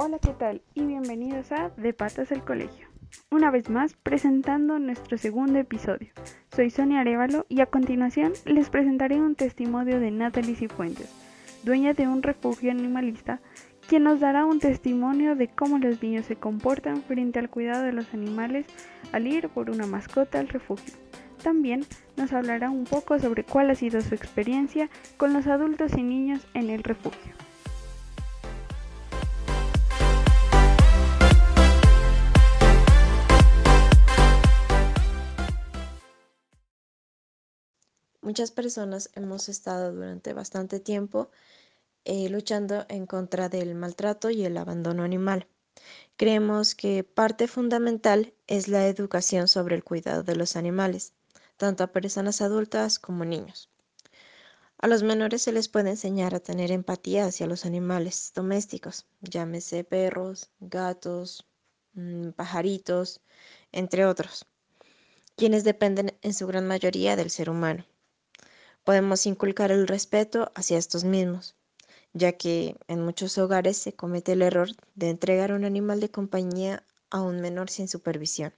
Hola, ¿qué tal? Y bienvenidos a De Patas al Colegio. Una vez más, presentando nuestro segundo episodio. Soy Sonia Arevalo y a continuación les presentaré un testimonio de Natalie Cifuentes, dueña de un refugio animalista, quien nos dará un testimonio de cómo los niños se comportan frente al cuidado de los animales al ir por una mascota al refugio. También nos hablará un poco sobre cuál ha sido su experiencia con los adultos y niños en el refugio. Muchas personas hemos estado durante bastante tiempo eh, luchando en contra del maltrato y el abandono animal. Creemos que parte fundamental es la educación sobre el cuidado de los animales tanto a personas adultas como niños. A los menores se les puede enseñar a tener empatía hacia los animales domésticos, llámese perros, gatos, mm, pajaritos, entre otros, quienes dependen en su gran mayoría del ser humano. Podemos inculcar el respeto hacia estos mismos, ya que en muchos hogares se comete el error de entregar un animal de compañía a un menor sin supervisión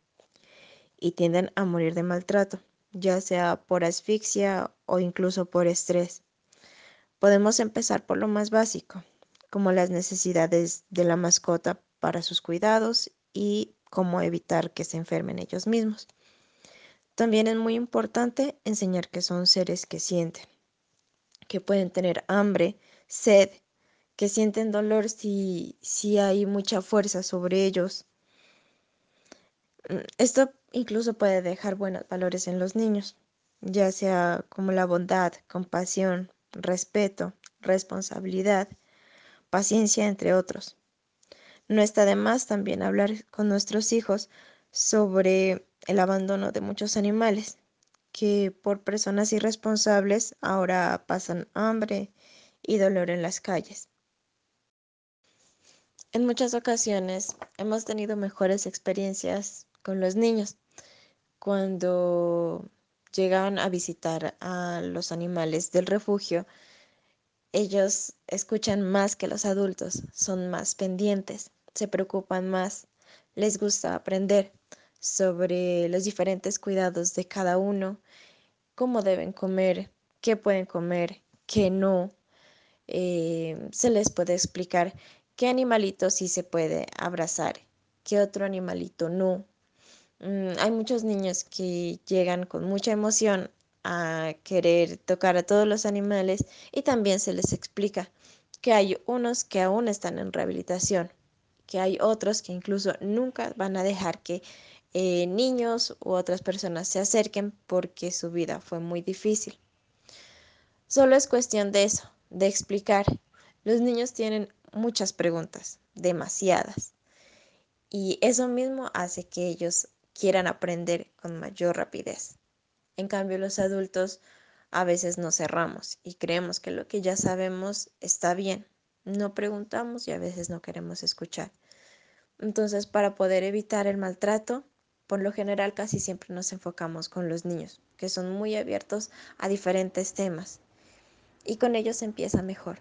y tienden a morir de maltrato ya sea por asfixia o incluso por estrés. Podemos empezar por lo más básico, como las necesidades de la mascota para sus cuidados y cómo evitar que se enfermen ellos mismos. También es muy importante enseñar que son seres que sienten, que pueden tener hambre, sed, que sienten dolor si, si hay mucha fuerza sobre ellos. Mm, esto incluso puede dejar buenos valores en los niños, ya sea como la bondad, compasión, respeto, responsabilidad, paciencia, entre otros. No está de más también hablar con nuestros hijos sobre el abandono de muchos animales que por personas irresponsables ahora pasan hambre y dolor en las calles. En muchas ocasiones hemos tenido mejores experiencias con los niños cuando llegan a visitar a los animales del refugio, ellos escuchan más que los adultos, son más pendientes, se preocupan más, les gusta aprender sobre los diferentes cuidados de cada uno, cómo deben comer, qué pueden comer, qué no. Eh, se les puede explicar qué animalito sí se puede abrazar, qué otro animalito no, Mm, hay muchos niños que llegan con mucha emoción a querer tocar a todos los animales y también se les explica que hay unos que aún están en rehabilitación, que hay otros que incluso nunca van a dejar que eh, niños u otras personas se acerquen porque su vida fue muy difícil. Solo es cuestión de eso, de explicar. Los niños tienen muchas preguntas, demasiadas. Y eso mismo hace que ellos quieran aprender con mayor rapidez. En cambio, los adultos a veces nos cerramos y creemos que lo que ya sabemos está bien. No preguntamos y a veces no queremos escuchar. Entonces, para poder evitar el maltrato, por lo general casi siempre nos enfocamos con los niños, que son muy abiertos a diferentes temas. Y con ellos empieza mejor.